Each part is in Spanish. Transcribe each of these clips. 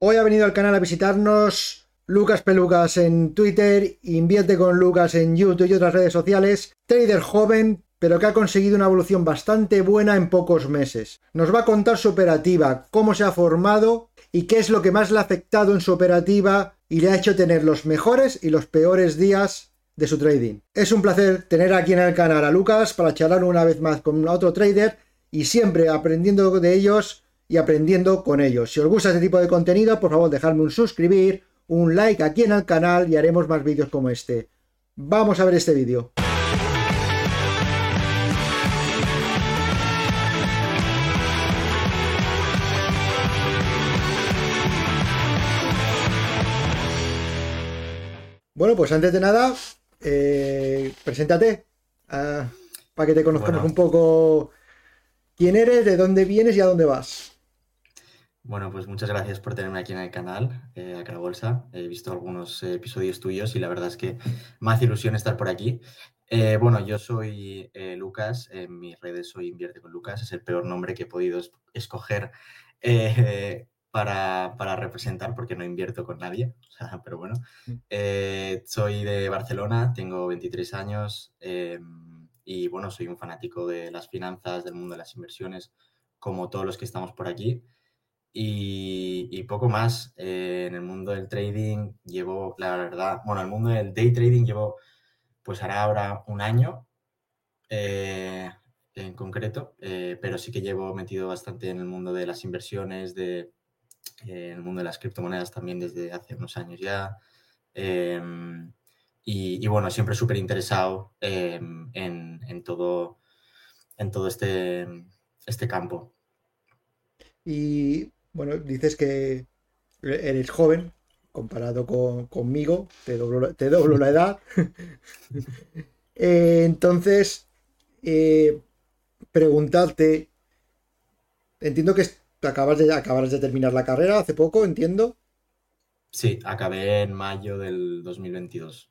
Hoy ha venido al canal a visitarnos Lucas Pelucas en Twitter, invierte con Lucas en YouTube y otras redes sociales, trader joven, pero que ha conseguido una evolución bastante buena en pocos meses. Nos va a contar su operativa, cómo se ha formado y qué es lo que más le ha afectado en su operativa y le ha hecho tener los mejores y los peores días de su trading. Es un placer tener aquí en el canal a Lucas para charlar una vez más con otro trader y siempre aprendiendo de ellos y aprendiendo con ellos. Si os gusta este tipo de contenido, por favor dejadme un suscribir, un like aquí en el canal y haremos más vídeos como este. Vamos a ver este vídeo. Bueno, pues antes de nada, eh, preséntate ah, para que te conozcamos un poco quién eres, de dónde vienes y a dónde vas. Bueno, pues muchas gracias por tenerme aquí en el canal, eh, acá la Bolsa. He visto algunos episodios tuyos y la verdad es que me hace ilusión estar por aquí. Eh, bueno, yo soy eh, Lucas, en mis redes soy Invierte con Lucas, es el peor nombre que he podido escoger eh, para, para, representar porque no invierto con nadie, pero bueno. Mm. soy de Barcelona, tengo 23 años em, y bueno, soy un fanático de las finanzas, del mundo de las inversiones, como todos los que estamos por aquí. Y, poco más. Eh, en el mundo del trading llevo, la verdad, bueno, el mundo del day trading llevo, pues hará ahora un año eh, en concreto, eh, pero sí que llevo metido bastante en el mundo de las inversiones, de, en el mundo de las criptomonedas también desde hace unos años ya. Em, y, bueno, siempre súper interesado em, en, en, todo, en todo este, este campo. Y bueno, dices que eres joven comparado conmigo, te doblo, te doblo la edad. Eh, entonces, eh, preguntarte, entiendo que acabas de, acabas de terminar la carrera hace poco, entiendo. Sí, acabé en mayo del 2022.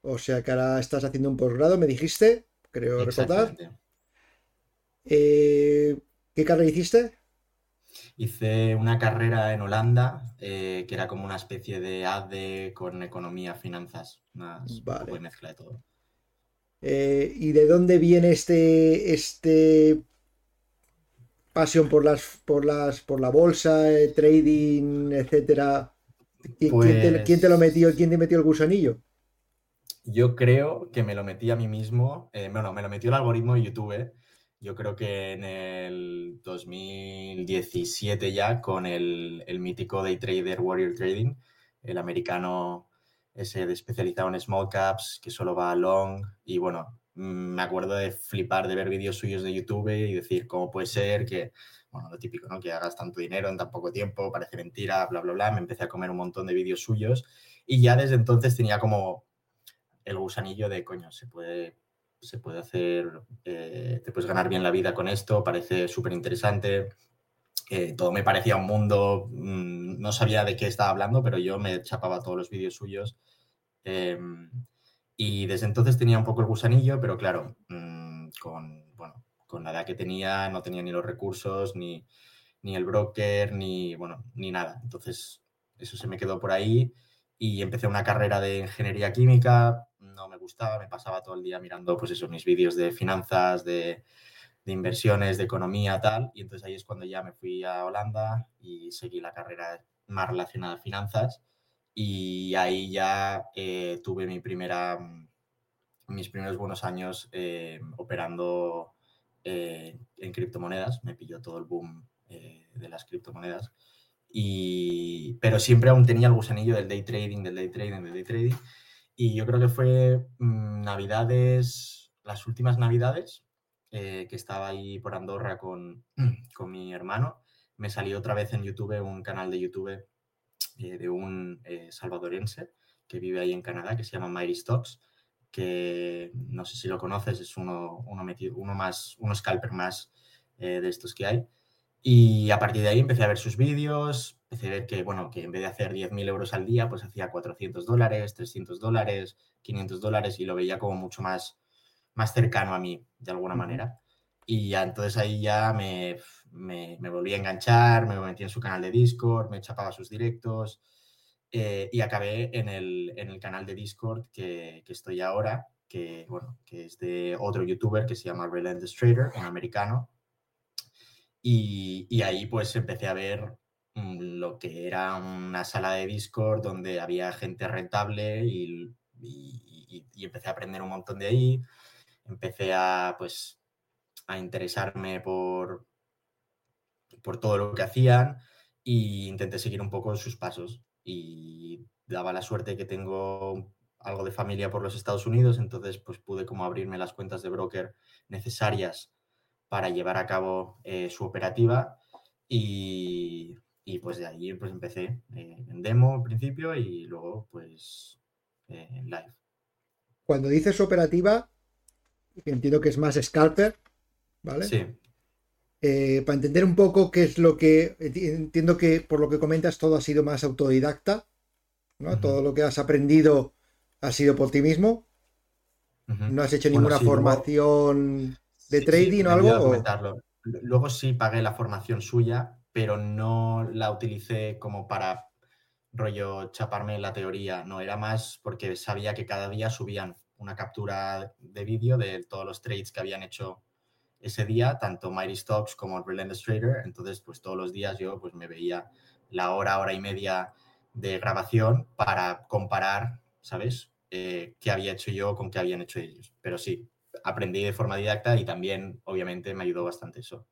O sea que ahora estás haciendo un posgrado, me dijiste, creo recordar. Eh, ¿Qué carrera hiciste? Hice una carrera en Holanda eh, que era como una especie de ADE con economía, finanzas, una mezcla de todo. Eh, ¿Y de dónde viene este, este pasión por las, por las, por la bolsa, eh, trading, etcétera? ¿Quién, te, ¿Quién, te, lo metió? ¿Quién te metió el gusanillo? Yo creo que me lo metí a mí mismo. bueno, me lo metió el algoritmo de YouTube yo creo que en el 2017 ya con el, mítico Day Trader Warrior Trading, el americano ese especializado en small caps, que solo va a long. Y bueno, me acuerdo de flipar de ver vídeos suyos de YouTube y decir cómo puede ser que, bueno, lo típico, ¿no? Que hagas tanto dinero en tan poco tiempo, parece mentira, bla, bla, bla. Me empecé a comer un montón de vídeos suyos y ya desde entonces tenía como el gusanillo de, coño, se puede se puede hacer, eh, te puedes ganar bien la vida con esto, parece súper interesante. Eh, todo me parecía un mundo, mm, no sabía de qué estaba hablando, pero yo me chapaba todos los vídeos suyos. Em, y desde entonces tenía un poco el gusanillo, pero claro, mm, con, bueno, con la edad que tenía, no tenía ni los recursos, ni, ni el broker, ni, bueno, ni nada. Entonces, eso se me quedó por ahí y empecé una carrera de ingeniería química, no me gustaba, me pasaba todo el día mirando pues eso, mis vídeos de finanzas, de, inversiones, de economía, tal, y entonces ahí es cuando ya me fui a Holanda y seguí la carrera más relacionada a finanzas y ahí ya eh, tuve mis primeros buenos años eh, operando eh, en criptomonedas, me pilló todo el boom de las criptomonedas. Y, pero siempre aún tenía el gusanillo del day trading, del day trading, del day trading. Y yo creo que fue mm, Navidades, las últimas Navidades, eh, que estaba ahí por Andorra con, con, mi hermano. Me salió otra vez en YouTube un canal de YouTube eh, de un eh, salvadorense que vive ahí en Canadá, que se llama Myri Stocks, que no sé si lo conoces, es uno, uno, metido, uno más, uno scalper más de estos que hay. Y a partir de ahí empecé a ver sus vídeos, empecé a ver que, bueno, que en vez de hacer 10.000 euros al día, pues hacía 400 dólares, 300 dólares, 500 dólares y lo veía como mucho más, más cercano a mí, de alguna manera. Y ya entonces ahí ya me, me, volví a enganchar, me metí en su canal de Discord, me chapaba sus directos eh, y acabé en el, canal de Discord que, estoy ahora, que, bueno, que es de otro youtuber que se llama Relentless Trader, un americano. Y, ahí pues empecé a ver mm, lo que era una sala de Discord donde había gente rentable y, y, empecé a aprender un montón de ahí. Empecé a pues a interesarme por, por todo lo que hacían e intenté seguir un poco sus pasos. Y daba la suerte que tengo algo de familia por los Estados Unidos, entonces pues pude como abrirme las cuentas de broker necesarias para llevar a cabo eh, su operativa y, pues de ahí pues empecé eh, en demo al principio y luego pues eh, en live. Cuando dices operativa, entiendo que es más scalper, ¿vale? Sí. Para entender un poco qué es lo que. Entiendo que por lo que comentas todo ha sido más autodidacta, ¿no? Todo lo que has aprendido ha sido por ti mismo. No has hecho ninguna formación de trading o algo. Luego sí pagué la formación suya, pero no la utilicé como para rollo chaparme la teoría. No, era más porque sabía que cada día subían una captura de vídeo de todos los trades que habían hecho ese día, tanto Mighty Stocks como Relentless Trader. Entonces, pues todos los días yo pues me veía la hora, hora y media de grabación para comparar, ¿sabes? Eh, qué había hecho yo con qué habían hecho ellos. Pero sí, aprendí de forma didacta y también, obviamente, me ayudó bastante eso.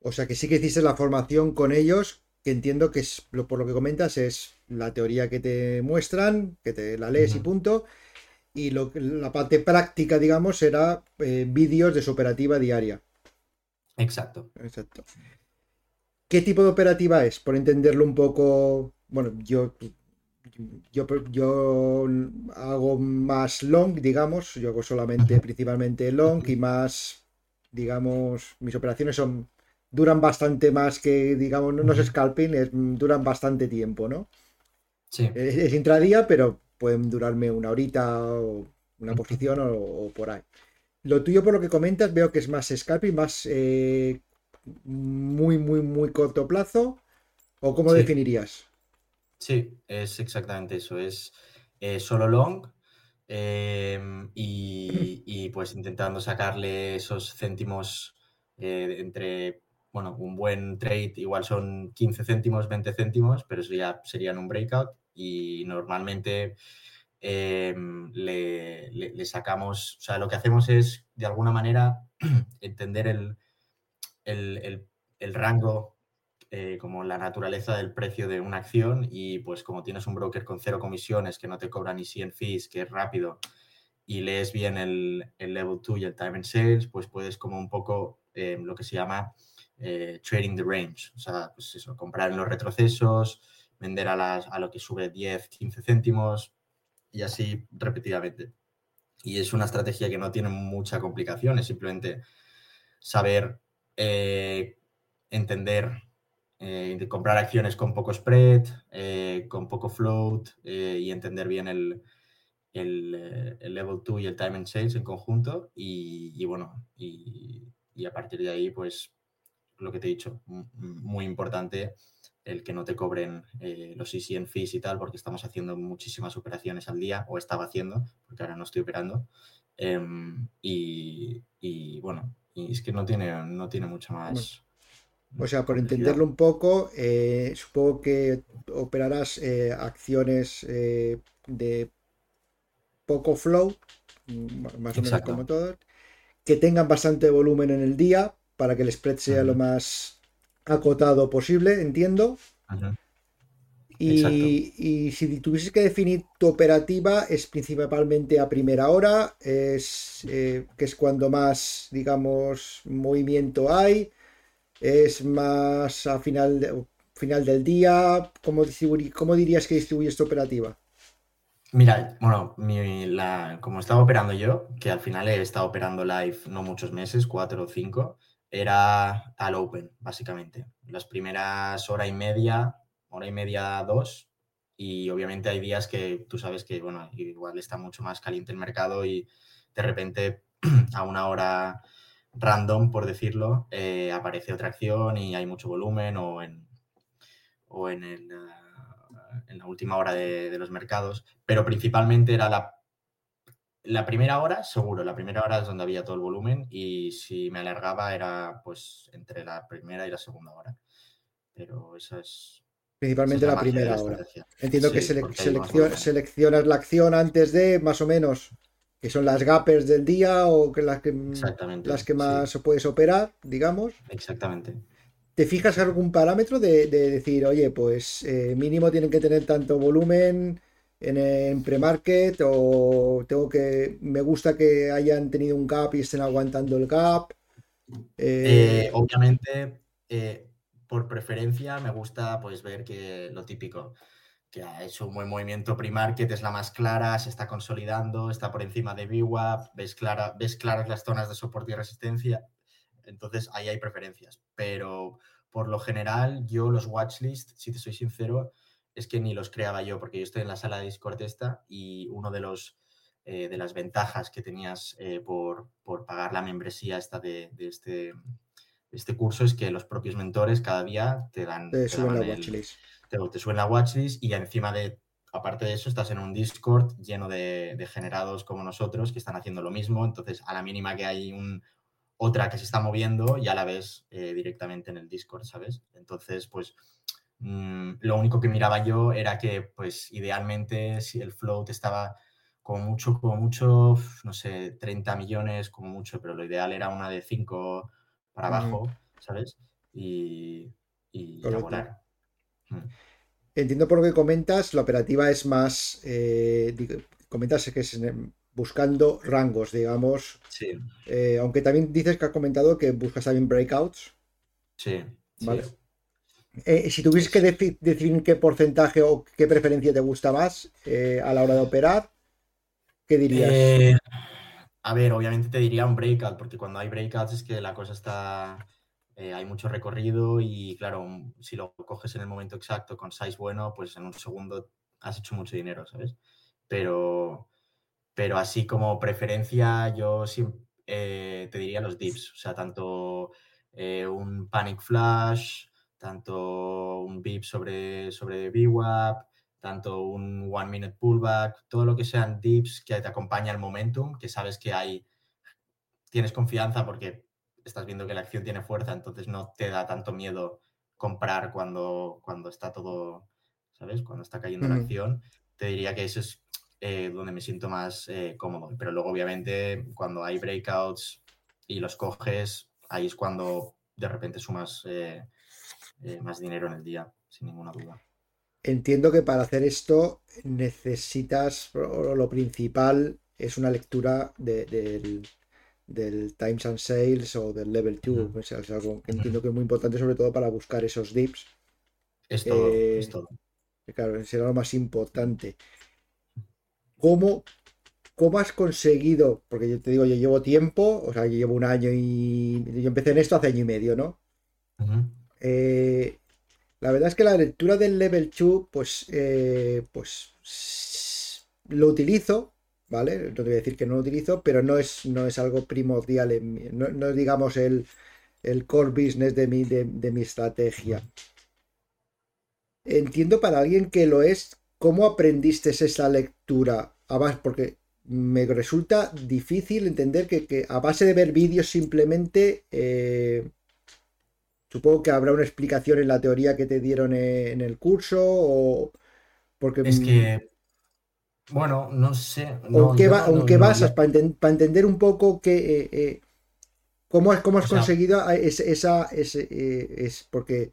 O sea que sí que hiciste la formación con ellos, que entiendo que es, por lo que comentas es la teoría que te muestran, que te la lees y punto, y lo, la parte práctica, digamos, será eh, vídeos de su operativa diaria. Exacto. Exacto. ¿Qué tipo de operativa es? Por entenderlo un poco. Bueno, yo, yo, yo hago más long, digamos. Yo hago solamente, principalmente long y más, digamos, mis operaciones son duran bastante más que, digamos, no, es scalping, es, duran bastante tiempo, ¿no? Sí. es intradía, pero pueden durarme una horita o una posición o, por ahí. Lo tuyo, por lo que comentas, veo que es más scalping, más eh, muy, muy, muy corto plazo. ¿O cómo definirías? Sí, es exactamente eso. Es eh, solo long em, y, pues intentando sacarle esos céntimos eh, entre, bueno, un buen trade igual son 15 céntimos, 20 céntimos, pero eso ya serían un breakout y normalmente em, le, sacamos, o sea, lo que hacemos es de alguna manera entender el, el, rango eh, como la naturaleza del precio de una acción y pues como tienes un broker con cero comisiones que no te cobra ni 100 fees, que es rápido y lees bien el, level 2 y el time and sales, pues puedes como un poco em, lo que se llama eh, trading the range, o sea, pues eso, comprar en los retrocesos, vender a, las, a lo que sube 10, 15 céntimos y así repetidamente. Y es una estrategia que no tiene mucha complicación, es simplemente saber eh, entender, eh, comprar acciones con poco spread, eh, con poco float y entender bien el, el, level 2 y el time and sales en conjunto. Y, bueno, y, a partir de ahí, pues lo que te he dicho, muy importante el que no te cobren eh, los ECN fees y tal, porque estamos haciendo muchísimas operaciones al día, o estaba haciendo, porque ahora no estoy operando. Em, y, bueno, y es que no tiene, no tiene mucho más. O sea, por entenderlo un poco, eh, supongo que operarás eh, acciones de poco flow, mm, más o menos como todas, que tengan bastante volumen en el día para que el spread sea lo más acotado posible, entiendo. Y, si tuvieses que definir tu operativa, es principalmente a primera hora, es eh, que es cuando más, digamos, movimiento hay, es más a final, final del día. ¿Cómo, ¿Cómo dirías que distribuyes tu operativa? Mira, bueno, como estaba operando yo, que al final he estado operando live no muchos meses, cuatro o cinco, era al open, básicamente. Las primeras hora y media, hora y media, dos, y obviamente hay días que tú sabes que, bueno, igual está mucho más caliente el mercado y de repente a una hora, random, por decirlo, eh, aparece otra acción y hay mucho volumen o en, o en, el, ah, en la última hora de, de, los mercados, pero principalmente era la, la primera hora, seguro, la primera hora es donde había todo el volumen y si me alargaba era pues entre la primera y la segunda hora. Pero esa es... Principalmente esa es la, la primera hora. Entiendo sí, que sele seleccion seleccionas la acción antes de, más o menos, que son las gappers del día o que las que, las que más sí. puedes operar, digamos. Exactamente. ¿Te fijas algún parámetro de, de decir, oye, pues eh, mínimo tienen que tener tanto volumen en, en pre-market o tengo que, me gusta que hayan tenido un gap y estén aguantando el gap? Eh... Eh, obviamente, por preferencia, me gusta pues ver que lo típico, que ha hecho un buen movimiento pre-market, es la más clara, se está consolidando, está por encima de VWAP, ves, clara, ves claras las zonas de soporte y resistencia, entonces ahí hay preferencias. Pero por lo general, yo los watchlist, si te soy sincero, es que ni los creaba yo, porque yo estoy en la sala de Discord esta y uno de los eh, de las ventajas que tenías eh, por, por, pagar la membresía esta de, de este, de este curso es que los propios mentores cada día te dan, te, te suben el, la watchlist. Te, te suben la watchlist y encima de aparte de eso, estás en un Discord lleno de, de, generados como nosotros que están haciendo lo mismo. Entonces, a la mínima que hay un, otra que se está moviendo, ya la ves eh, directamente en el Discord, ¿sabes? Entonces, pues mmm, lo único que miraba yo era que, pues, idealmente, si el float estaba como mucho, como mucho, no sé, 30 millones, como mucho, pero lo ideal era una de 5 para abajo, mm. ¿sabes? Y, y a volar. Entiendo por lo que comentas, la operativa es más, eh, comentas que es buscando rangos, digamos. Sí. Eh, aunque también dices que has comentado que buscas también breakouts. Sí. Vale. Sí. Eh, si tuvieses que de definir qué porcentaje o qué preferencia te gusta más eh, a la hora de operar, ¿qué dirías? Eh, a ver, obviamente te diría un breakout, porque cuando hay breakouts es que la cosa está eh, hay mucho recorrido y claro, si lo coges en el momento exacto con size bueno, pues en un segundo has hecho mucho dinero, ¿sabes? Pero, pero así como preferencia, yo eh, te diría los dips, o sea, tanto eh, un panic flash, tanto un VIP sobre, sobre VWAP, tanto un one minute pullback, todo lo que sean dips que te acompaña el momentum, que sabes que hay, tienes confianza porque estás viendo que la acción tiene fuerza, entonces no te da tanto miedo comprar cuando, cuando está todo, ¿sabes? Cuando está cayendo la acción. Te diría que eso es eh, donde me siento más eh, cómodo. Pero luego, obviamente, cuando hay breakouts y los coges, ahí es cuando de repente sumas eh, eh más dinero en el día, sin ninguna duda. Entiendo que para hacer esto necesitas, lo principal es una lectura de, de, del Times and Sales o del Level 2. Uh -huh. pues es algo que entiendo que es muy importante, sobre todo para buscar esos dips. Es todo, eh, es todo. Claro, será lo más importante. ¿Cómo, ¿Cómo has conseguido? Porque yo te digo, yo llevo tiempo, o sea, yo llevo un año y. Yo empecé en esto hace año y medio, ¿no? Uh -huh. eh, la verdad es que la lectura del Level 2, pues, eh, pues lo utilizo, ¿vale? No te voy a decir que no lo utilizo, pero no es, no es algo primordial, en no, no, es digamos el, el core business de mi, de, de mi estrategia. Entiendo para alguien que lo es, ¿cómo aprendiste esa lectura? Además, porque me resulta difícil entender que, que a base de ver vídeos simplemente, eh, supongo que habrá una explicación en la teoría que te dieron en el curso o... Porque, es que bueno, no sé. No, ¿O qué, va, no, qué no, basas? Para, enten para, entender un poco que, eh, eh, cómo, cómo has o sea, conseguido esa... esa ese, eh, es porque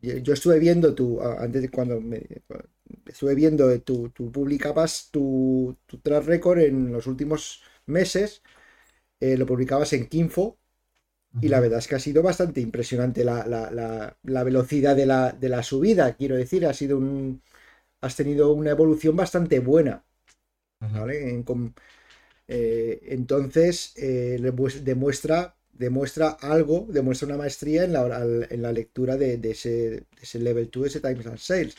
yo estuve viendo tu, antes de cuando me, estuve viendo tu, tu publicabas tu, tu track record en los últimos meses, eh, lo publicabas en Kinfo y la verdad es que ha sido bastante impresionante la, la, la, la velocidad de la subida, quiero decir, ha sido un, has tenido una evolución bastante buena. ¿vale? En, con, eh, entonces, eh, demuestra, demuestra algo, demuestra una maestría en la, en la lectura de, de, ese, de, ese, level 2, ese Times and Sales.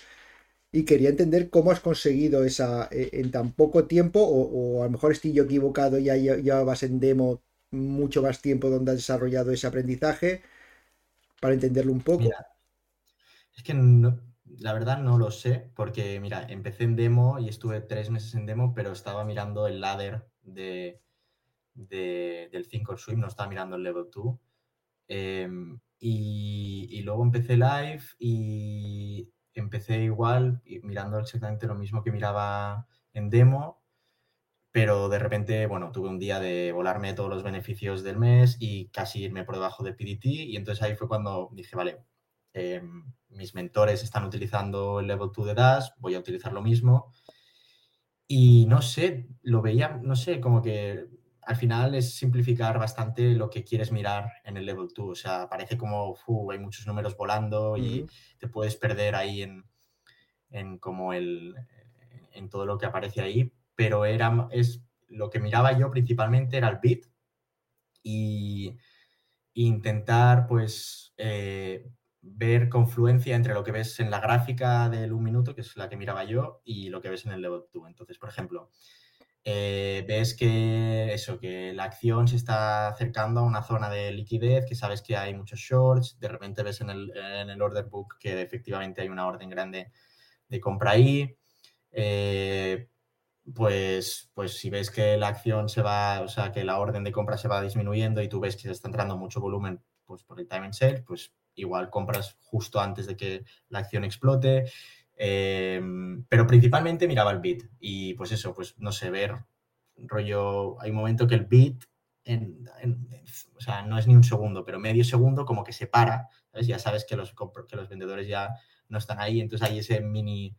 Y quería entender cómo has conseguido esa eh, en tan poco tiempo, o, o, a lo mejor estoy yo equivocado, ya, vas en demo mucho más tiempo donde has desarrollado ese aprendizaje para entenderlo un poco. es que la verdad no lo sé, porque mira, empecé en demo y estuve tres meses en demo, pero estaba mirando el ladder de, del Think or Swim, no estaba mirando el level 2. Em, y, y, luego empecé live y empecé igual, mirando exactamente lo mismo que miraba en demo, pero de repente, bueno, tuve un día de volarme todos los beneficios del mes y casi irme por debajo de PDT y entonces ahí fue cuando dije, vale, em, mis mentores están utilizando el Level 2 de Dash, voy a utilizar lo mismo. Y no sé, lo veía, no sé, como que al final es simplificar bastante lo que quieres mirar en el Level 2. O sea, parece como hay muchos números volando y te puedes perder ahí en, en como el en todo lo que aparece ahí, pero era es lo que miraba yo principalmente era el bit y, intentar pues eh, ver confluencia entre lo que ves en la gráfica del un minuto, que es la que miraba yo, y lo que ves en el 2. Entonces, por ejemplo, eh, ves que eso, que la acción se está acercando a una zona de liquidez, que sabes que hay muchos shorts, de repente ves en el, en el order book que efectivamente hay una orden grande de compra ahí. Eh, pues, pues si ves que la acción se va, o sea, que la orden de compra se va disminuyendo y tú ves que se está entrando mucho volumen pues por el time and sale, pues igual compras justo antes de que la acción explote. Em, pero principalmente miraba el bit y pues eso, pues no sé, ver rollo, hay un momento que el bit, o sea, no es ni un segundo, pero medio segundo como que se para, ya sabes que los, que los vendedores ya no están ahí, entonces hay ese mini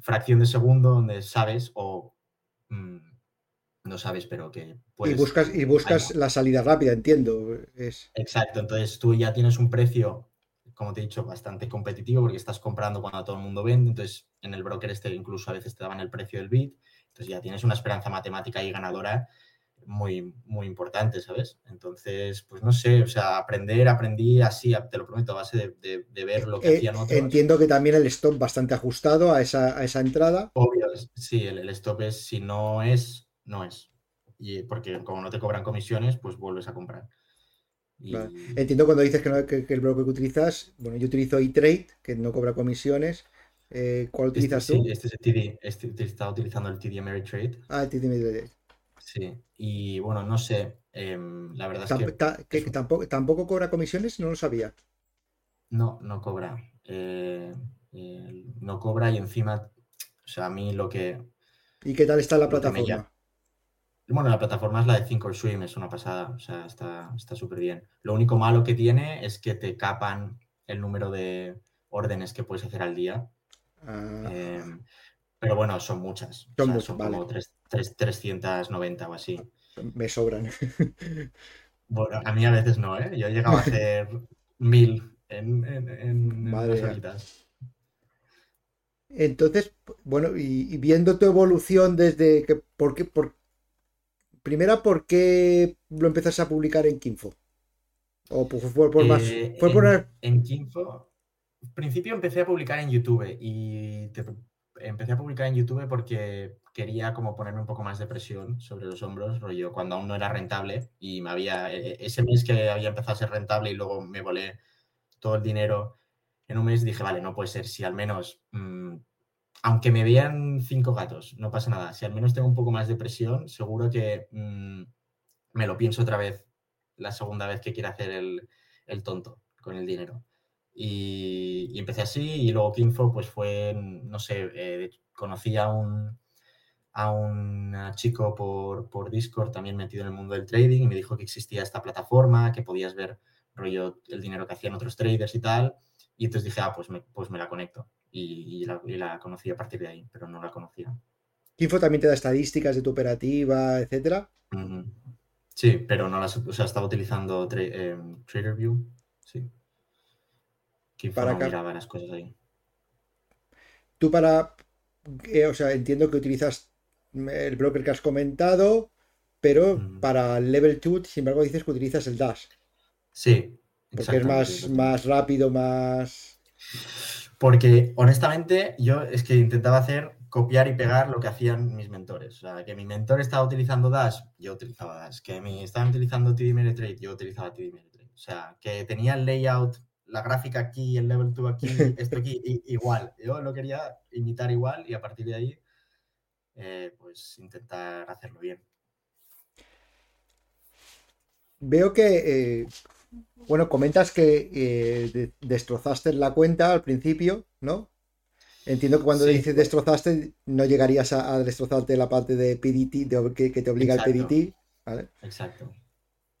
fracción de segundo donde sabes no sabes, pero que puedes... Y buscas, y buscas la salida rápida, entiendo. Es... Exacto, entonces tú ya tienes un precio como te he dicho, bastante competitivo porque estás comprando cuando todo el mundo vende, entonces en el broker este incluso a veces te daban el precio del bit, entonces ya tienes una esperanza matemática y ganadora muy, muy importante, ¿sabes? Entonces, pues no sé, o sea, aprender, aprendí así, te lo prometo, a base de, ver lo que eh, hacían otros. Entiendo que también el stop bastante ajustado a esa, a esa entrada. Obvio, sí, el, stop es, si no es, no es. Y porque como no te cobran comisiones, pues vuelves a comprar. Entiendo cuando dices que, el broker que utilizas, bueno, yo utilizo eTrade, que no cobra comisiones. Eh, ¿Cuál este utilizas tú? este es el TD, este, estaba utilizando el TD Ameritrade. Ah, el TD Ameritrade. Sí, y bueno, no sé, em, la verdad es que... tampoco, tampoco cobra comisiones, no lo sabía. No, no cobra. Eh, no cobra y encima, o sea, a mí lo que... ¿Y qué tal está la plataforma? Bueno, la plataforma es la de Think or Swim, es una pasada, o sea, está súper bien. Lo único malo que tiene es que te capan el número de órdenes que puedes hacer al día. Ah. Em, pero bueno, son muchas. Son, como 390 o así. Me sobran. Bueno, a mí a veces no, ¿eh? Yo he llegado a hacer mil en, en, Entonces, bueno, y, viendo tu evolución desde que, ¿por qué, por, primera, ¿por qué lo empezaste a publicar en Kinfo? ¿O fue por más? Eh, ¿Fue en, en Kinfo, en principio empecé a publicar en YouTube y empecé a publicar en YouTube porque quería como ponerme un poco más de presión sobre los hombros, rollo, cuando aún no era rentable y me había, e, e, ese mes que había empezado a ser rentable y luego me volé todo el dinero en un mes, dije, vale, no puede ser, si al menos mm, aunque me vean cinco gatos, no pasa nada. Si al menos tengo un poco más de presión, seguro que mm, me lo pienso otra vez la segunda vez que quiera hacer el, tonto con el dinero. Y, empecé así y luego Kinfo pues fue, no sé, eh, conocí a un, a un chico por, por, Discord también metido en el mundo del trading y me dijo que existía esta plataforma, que podías ver rollo el dinero que hacían otros traders y tal. Y entonces dije, ah, pues pues me la conecto y, la, conocí a partir de ahí, pero no la conocía. Info también te da estadísticas de tu operativa, etcétera. Sí, pero no las, o sea, estaba utilizando eh, TraderView, sí. Kinfo para no miraba las cosas ahí. Tú para, eh, o sea, entiendo que utilizas el broker que has comentado, pero para Level 2, sin embargo, dices que utilizas el Dash. Sí. Porque es más, más rápido, más... Porque honestamente yo es que intentaba hacer copiar y pegar lo que hacían mis mentores. O sea, que mi mentor estaba utilizando Dash, yo utilizaba Dash. Que me estaban utilizando TD Trade, yo utilizaba TD Trade. O sea, que tenía el layout, la gráfica aquí, el level 2 aquí, esto aquí, igual. Yo lo quería imitar igual y a partir de ahí, eh, pues intentar hacerlo bien. Veo que eh, bueno, comentas que eh, destrozaste la cuenta al principio, ¿no? Entiendo que cuando dices destrozaste, no llegarías a, destrozarte la parte de PDT, de, que, te obliga el PDT, ¿vale? Exacto.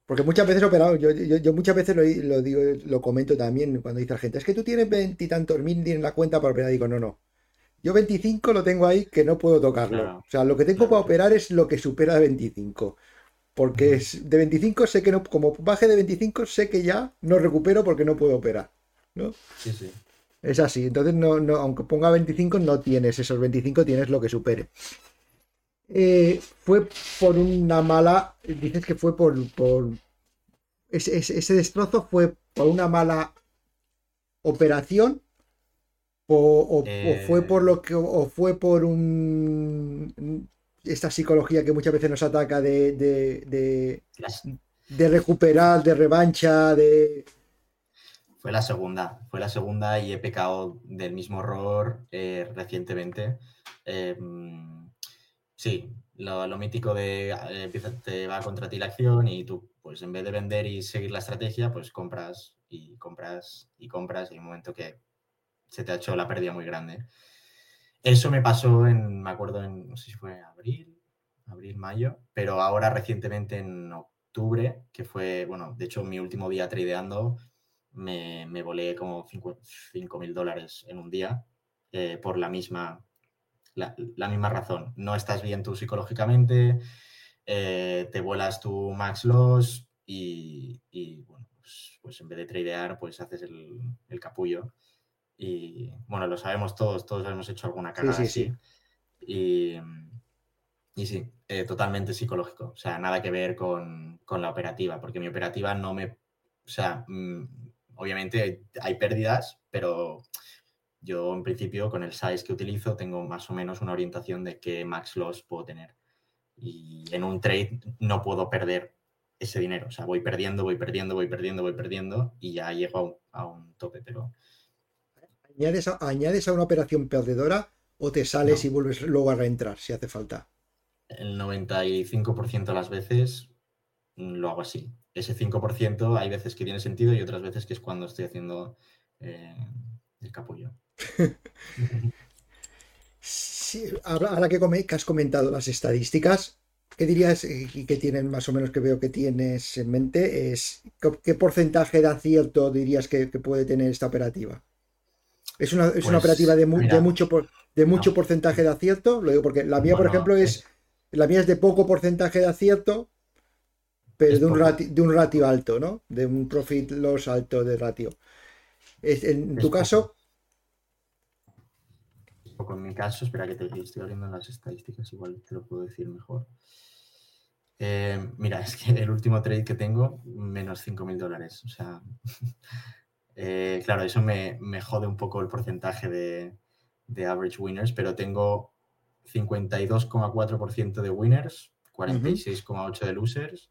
Porque muchas veces operado, yo, yo, muchas veces lo, digo, lo comento también cuando dice la gente, es que tú tienes veintitantos mil en la cuenta para operar. Digo, no, no. Yo 25 lo tengo ahí que no puedo tocarlo. o sea, lo que tengo para operar es lo que supera de 25. Porque de 25 sé que no, como baje de 25 sé que ya no recupero porque no puedo operar. ¿no? Sí, sí. Es así. Entonces, no, no, aunque ponga 25, no tienes esos 25, tienes lo que supere. Eh, fue por una mala. Dices que fue por. por ese, ese, destrozo fue por una mala operación. O, fue por lo que. O fue por un esta psicología que muchas veces nos ataca de, de, de, recuperar, de revancha, de... Fue la segunda, fue la segunda y he pecado del mismo error eh, recientemente. Eh, sí, lo, mítico de eh, te va contra ti la acción y tú, pues en vez de vender y seguir la estrategia, pues compras y compras y compras y hay un momento que se te ha hecho la pérdida muy grande. Eso me pasó en, me acuerdo, en, no sé si fue abril, abril, mayo, pero ahora recientemente en octubre, que fue, bueno, de hecho mi último día tradeando, me, me volé como 5 mil dólares en un día eh, por la misma, la, misma razón. No estás bien tú psicológicamente, eh, te vuelas tu max loss y, bueno, pues, pues, en vez de tradear, pues haces el, el capullo. Y bueno, lo sabemos todos, todos hemos hecho alguna cagada sí, sí, Y, y, sí, eh, totalmente psicológico. O sea, nada que ver con, la operativa, porque mi operativa no me. O sea, mm, obviamente hay pérdidas, pero yo en principio con el size que utilizo tengo más o menos una orientación de qué max loss puedo tener. Y en un trade no puedo perder ese dinero. O sea, voy perdiendo, voy perdiendo, voy perdiendo, voy perdiendo y ya llego a un tope, pero ¿Añades a, una operación perdedora o te sales y vuelves luego a reentrar si hace falta? El 95% de las veces lo hago así. Ese 5% hay veces que tiene sentido y otras veces que es cuando estoy haciendo eh, el capullo. ahora que, has comentado las estadísticas, ¿qué dirías y eh, que tienen más o menos que veo que tienes en mente? Es ¿Qué porcentaje de acierto dirías que puede tener esta operativa? Es una, pues, operativa de, mucho, de mucho porcentaje de acierto. Lo digo porque la mía, por ejemplo, es, la mía es de poco porcentaje de acierto, pero de un, ratio, de un ratio alto, ¿no? De un profit loss alto de ratio. en tu caso. Poco en mi caso, espera que te estoy abriendo las estadísticas, igual te lo puedo decir mejor. Eh, mira, es que el último trade que tengo, menos 5 mil dólares. O sea, eh, claro, eso me, jode un poco el porcentaje de, average winners, pero tengo 52,4% de winners, 46,8% de losers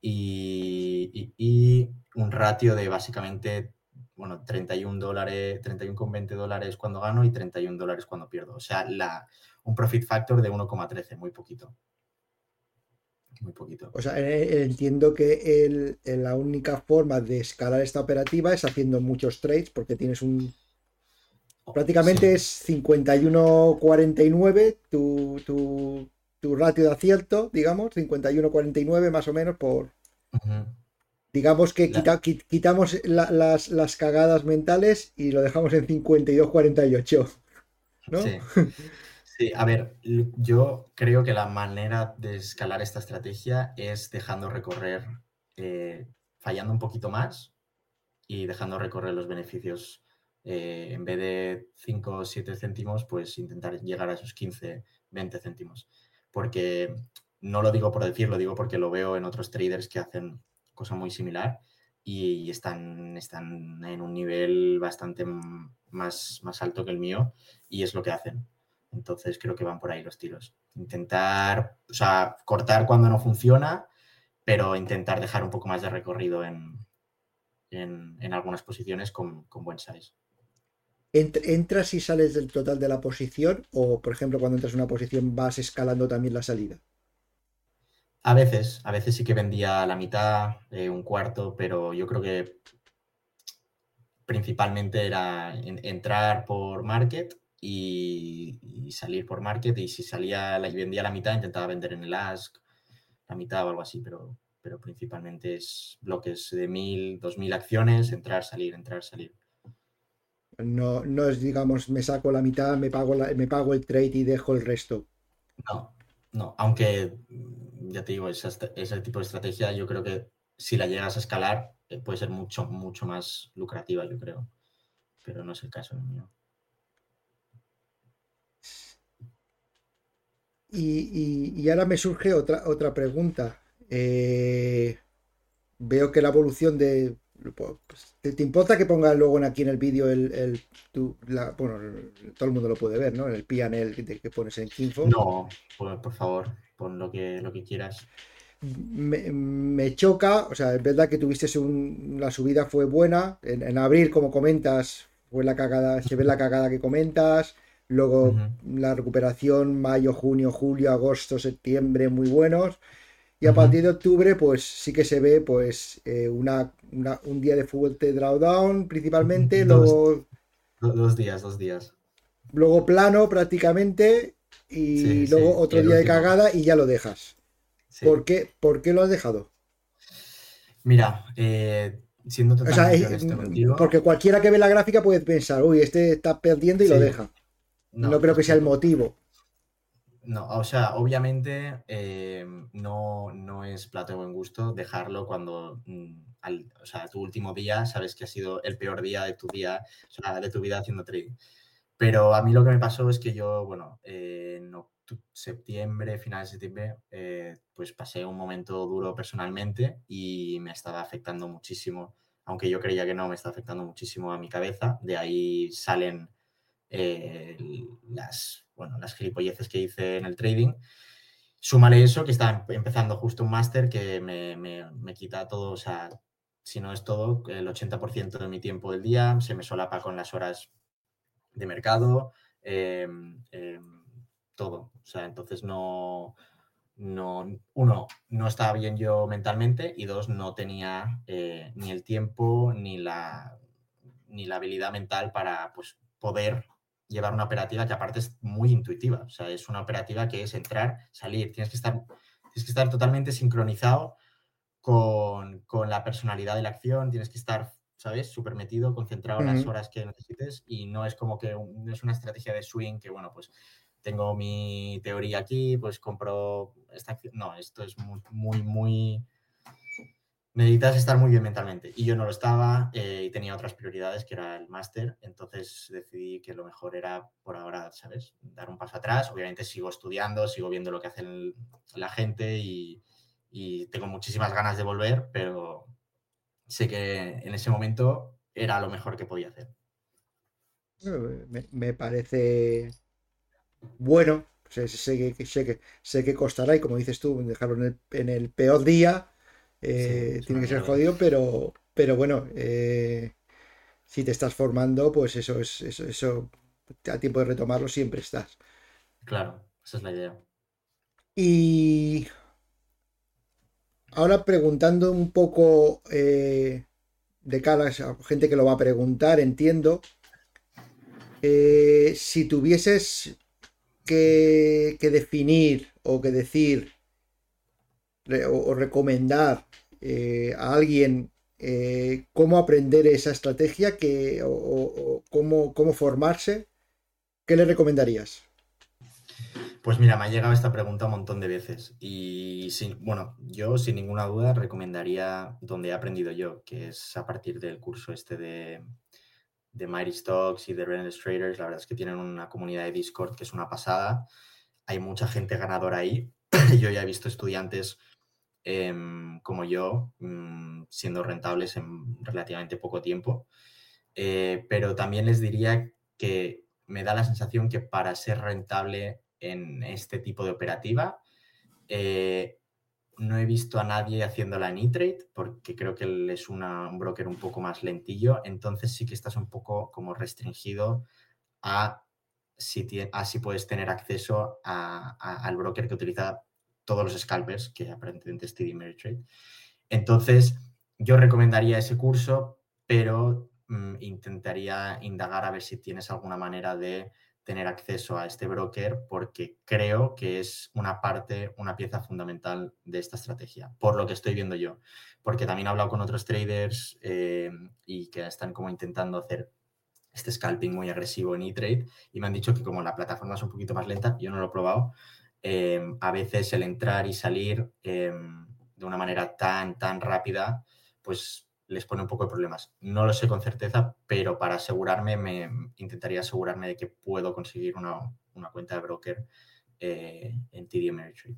y, un ratio de básicamente, bueno, 31 dólares, 31,20 dólares cuando gano y 31 dólares cuando pierdo. O sea, la, un profit factor de 1,13, muy poquito muy poquito. O sea, eh, eh, entiendo que la única forma de escalar esta operativa es haciendo muchos trades porque tienes un... Prácticamente es 51-49 tu, tu, tu, ratio de acierto, digamos, 51-49 más o menos por... Digamos que quitamos las, las, cagadas mentales y lo dejamos en 52-48. ¿no? Sí. Sí, a ver, yo creo que la manera de escalar esta estrategia es dejando recorrer, eh, fallando un poquito más y dejando recorrer los beneficios. Eh, en vez de 5 o 7 céntimos, pues intentar llegar a esos 15, 20 céntimos. Porque no lo digo por decirlo, digo porque lo veo en otros traders que hacen cosa muy similar y están, están en un nivel bastante más, más alto que el mío y es lo que hacen. Entonces creo que van por ahí los tiros. Intentar, o sea, cortar cuando no funciona, pero intentar dejar un poco más de recorrido en, en, algunas posiciones con, con buen size. ¿Entras y sales del total de la posición o, por ejemplo, cuando entras en una posición vas escalando también la salida? A veces, a veces sí que vendía la mitad, eh, un cuarto, pero yo creo que principalmente era entrar por market y, salir por market y si salía y vendía la mitad intentaba vender en el ask la mitad o algo así, pero, pero principalmente es bloques de mil, dos mil acciones, entrar, salir, entrar, salir. No, no es, digamos, me saco la mitad, me pago, me pago el trade y dejo el resto. No, no, aunque mm, ya te digo, ese tipo de estrategia yo creo que si la llegas a escalar eh, puede ser mucho, mucho más lucrativa, yo creo. Pero no es el caso mío. Y, ahora me surge otra, otra pregunta. Eh, veo que la evolución de pues, ¿te, importa que ponga luego aquí en el vídeo el, el bueno, todo el mundo lo puede ver, ¿no? El PNL que, que pones en Kinfo. No, por, favor, pon lo que, lo que quieras. Me, choca, o sea, es verdad que tuviste un, la subida fue buena, en, abril, como comentas, fue la cagada, se ve la cagada que comentas, luego la recuperación, mayo, junio, julio, agosto, septiembre, muy buenos, y a partir de octubre, pues sí que se ve pues eh, una, un día de fuerte drawdown principalmente, luego... Dos días, dos días. Luego plano prácticamente y luego otro día de cagada y ya lo dejas. ¿Por qué, ¿Por qué lo has dejado? Mira, eh, siendo totalmente o Porque cualquiera que ve la gráfica puede pensar, uy, este está perdiendo y lo deja. No, creo que sea el motivo. No, o sea, obviamente eh, no, no, es plato de buen gusto dejarlo cuando, mm, o sea, tu último día sabes que ha sido el peor día de tu día, o sea, de tu vida haciendo trading. Pero a mí lo que me pasó es que yo, bueno, en septiembre, final de septiembre, eh, pues pasé un momento duro personalmente y me estaba afectando muchísimo, aunque yo creía que no, me estaba afectando muchísimo a mi cabeza. De ahí salen eh, las bueno, las gilipolleces que hice en el trading. Súmale eso, que está empezando justo un máster que me, me, quita todo, o sea, si no es todo, el 80% de mi tiempo del día, se me solapa con las horas de mercado, em, em, todo. O sea, entonces no, no, uno, no estaba bien yo mentalmente y dos, no tenía eh, ni el tiempo ni la, ni la habilidad mental para pues, poder llevar una operativa que aparte es muy intuitiva. O sea, es una operativa que es entrar, salir. Tienes que estar, tienes que estar totalmente sincronizado con, la personalidad de la acción. Tienes que estar, ¿sabes? Súper metido, concentrado en las horas que necesites. Y no es como que es una estrategia de swing que, bueno, pues tengo mi teoría aquí, pues compro esta acción. No, esto es muy, muy, muy necesitas estar muy bien mentalmente. Y yo no lo estaba eh, y tenía otras prioridades, que era el máster. Entonces decidí que lo mejor era por ahora, ¿sabes? Dar un paso atrás. Obviamente sigo estudiando, sigo viendo lo que hace la gente y, tengo muchísimas ganas de volver, pero sé que en ese momento era lo mejor que podía hacer. Me, parece bueno. Sé, que, sé, que, sé que costará y como dices tú, dejarlo en el peor día eh, tiene que ser jodido, pero, pero bueno, eh, si te estás formando, pues eso es eso, eso a tiempo de retomarlo siempre estás. Claro, esa es la idea. Y ahora preguntando un poco eh, de cara a gente que lo va a preguntar, entiendo. si tuvieses que, que, definir o que decir o, recomendar eh, a alguien eh, cómo aprender esa estrategia que, o, cómo, cómo, formarse, ¿qué le recomendarías? Pues mira, me ha llegado esta pregunta un montón de veces y sin, bueno, yo sin ninguna duda recomendaría donde he aprendido yo, que es a partir del curso este de, de Mighty Stocks y de Relentless Traders. La verdad es que tienen una comunidad de Discord que es una pasada. Hay mucha gente ganadora ahí. yo ya he visto estudiantes em, como yo, mm, siendo rentables en relativamente poco tiempo. Eh, pero también les diría que me da la sensación que para ser rentable en este tipo de operativa, eh, no he visto a nadie haciéndola en E-Trade porque creo que él es un broker un poco más lentillo, entonces sí que estás un poco como restringido a si, si puedes tener acceso al broker que utiliza todos los scalpers, que aparentemente es TD Ameritrade. Entonces, yo recomendaría ese curso, pero mm, intentaría indagar a ver si tienes alguna manera de tener acceso a este broker porque creo que es una parte, una pieza fundamental de esta estrategia, por lo que estoy viendo yo. Porque también he hablado con otros traders eh, y que están como intentando hacer este scalping muy agresivo en E-Trade y me han dicho que como la plataforma es un poquito más lenta, yo no lo he probado, eh, a veces el entrar y salir eh, de una manera tan, tan rápida, pues les pone un poco de problemas. No lo sé con certeza, pero para asegurarme, me intentaría asegurarme de que puedo conseguir una, cuenta de broker eh, en TD Ameritrade.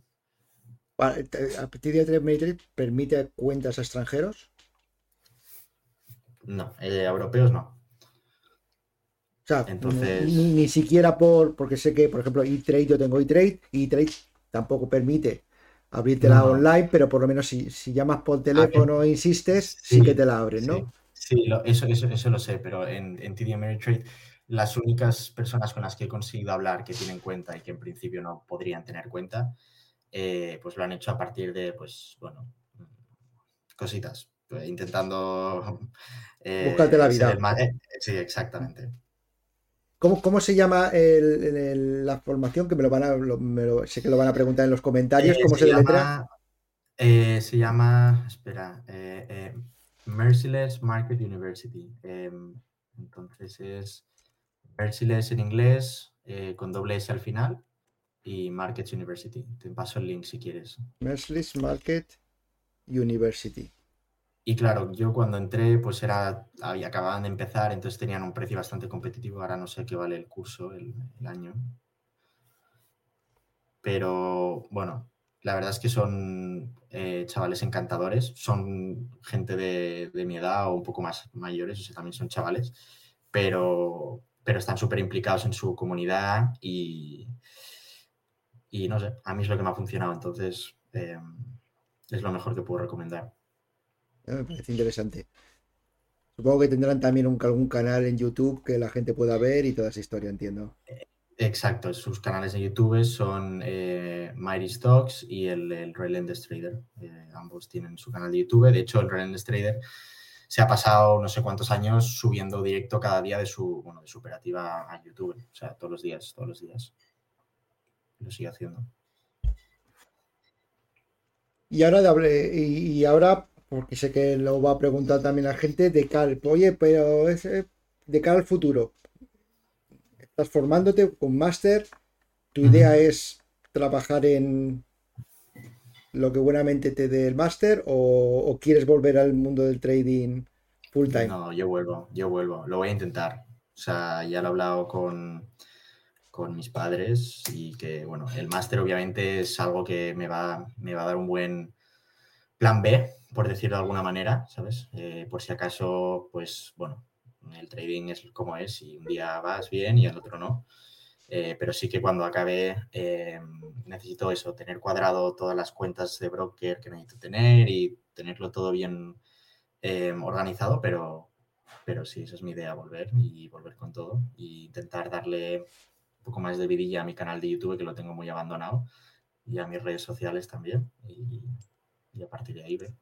¿TD Ameritrade permite cuentas a extranjeros? No, eh, europeos no. Sea, Entonces... ni, siquiera por, porque sé que, por ejemplo, eTrade, yo tengo eTrade, eTrade tampoco permite la online, pero por lo menos si, llamas por teléfono e insistes, sí, que te la abren, ¿no? Sí, eso, eso, eso, lo sé, pero en, en TD Ameritrade las únicas personas con las que he conseguido hablar que tienen cuenta y que en principio no podrían tener cuenta, eh, pues lo han hecho a partir de, pues, bueno, cositas, pues, intentando... Eh, Buscarte la vida. Eh, sí, exactamente. ¿Cómo, se llama la formación? Que me lo van a, sé que lo van a preguntar en los comentarios. ¿Cómo se, llama? Eh, se llama, espera, eh, eh, Merciless Market University. Em, entonces es Merciless en inglés con doble S al final y Markets University. Te paso el link si quieres. Merciless Market University. Y claro, yo cuando entré, pues era, había, acababan de empezar, entonces tenían un precio bastante competitivo. Ahora no sé qué vale el curso, el, año. Pero bueno, la verdad es que son eh, chavales encantadores. Son gente de, mi edad o un poco más mayores, o sea, también son chavales, pero, pero están súper implicados en su comunidad y, y no sé, a mí es lo que me ha funcionado. Entonces, eh, es lo mejor que puedo recomendar. Me parece interesante. Supongo que tendrán también un, algún canal en YouTube que la gente pueda ver y toda esa historia, entiendo. Exacto, sus canales de YouTube son eh, Mighty Stocks y el, el Relentless Trader. Eh, ambos tienen su canal de YouTube. De hecho, el Relentless Trader se ha pasado no sé cuántos años subiendo directo cada día de su, bueno, de su operativa a YouTube. O sea, todos los días, todos los días. Lo sigue haciendo. Y ahora, y ahora porque sé que lo va a preguntar también la gente de cara, oye, pero es eh, de cara al futuro. Estás formándote con máster, tu idea es trabajar en lo que buenamente te dé el máster o, quieres volver al mundo del trading full time? No, yo vuelvo, yo vuelvo, lo voy a intentar. O sea, ya lo he hablado con, con mis padres y que, bueno, el máster obviamente es algo que me va, me va a dar un buen plan B por decirlo de alguna manera, ¿sabes? Eh, por si acaso, pues bueno, el trading es como es y un día vas bien y el otro no. Eh, pero sí que cuando acabe eh, necesito eso, tener cuadrado todas las cuentas de broker que necesito tener y tenerlo todo bien organizado, pero, pero sí, esa es mi idea, volver y volver con todo e intentar darle un poco más de vidilla a mi canal de YouTube que lo tengo muy abandonado y a mis redes sociales también y a partir de ahí ver.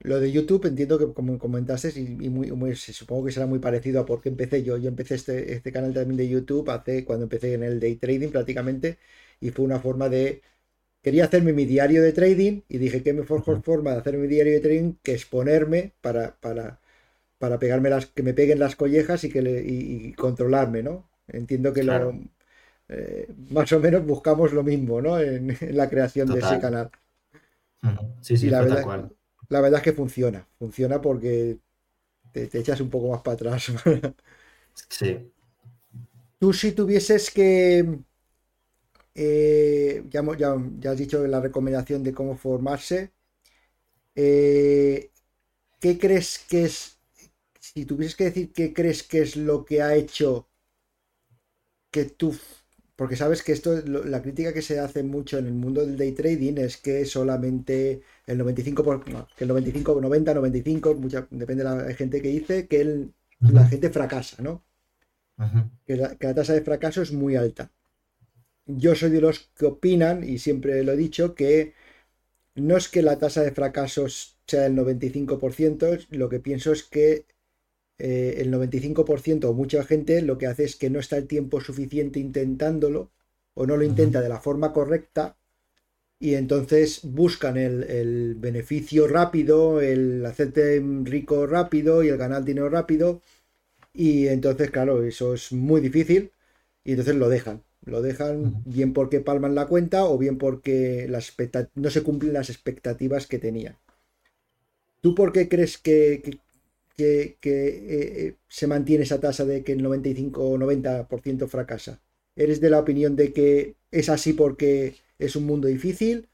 Lo de YouTube entiendo que como comentaste y, muy, supongo que será muy parecido a por qué empecé yo. Yo empecé este, este canal también de YouTube hace cuando empecé en el day trading prácticamente y fue una forma de quería hacerme mi diario de trading y dije qué mejor forma de hacer mi diario de trading que exponerme para, para, para pegarme las que me peguen las collejas y que y, controlarme, ¿no? Entiendo que lo eh, más o menos buscamos lo mismo, ¿no? En, la creación de ese canal. Sí, sí, la verdad, la verdad es que funciona. Funciona porque te, echas un poco más para atrás. sí. Tú si tuvieses que... Eh, ya, has dicho la recomendación de cómo formarse. Eh, ¿Qué crees que es, si tuvieses que decir qué crees que es lo que ha hecho que tú, porque sabes que esto, la crítica que se hace mucho en el mundo del day trading es que solamente el 95, por, que el 95, 90, 95, mucha, depende de la gente que dice, que la gente fracasa, ¿no? que la, tasa de fracaso es muy alta. Yo soy de los que opinan, y siempre lo he dicho, que no es que la tasa de fracasos sea del 95%, lo que pienso es que eh, el 95% o mucha gente lo que hace es que no está el tiempo suficiente intentándolo o no lo intenta de la forma correcta y entonces buscan el, el, beneficio rápido, el hacerte rico rápido y el ganar dinero rápido y entonces, claro, eso es muy difícil y entonces lo dejan. Lo dejan bien porque palman la cuenta o bien porque no se cumplen las expectativas que tenían. ¿Tú por qué crees que, que, eh, eh, se mantiene esa tasa de que el 95 o 90% fracasa? ¿Eres de la opinión de que es así porque es un mundo difícil?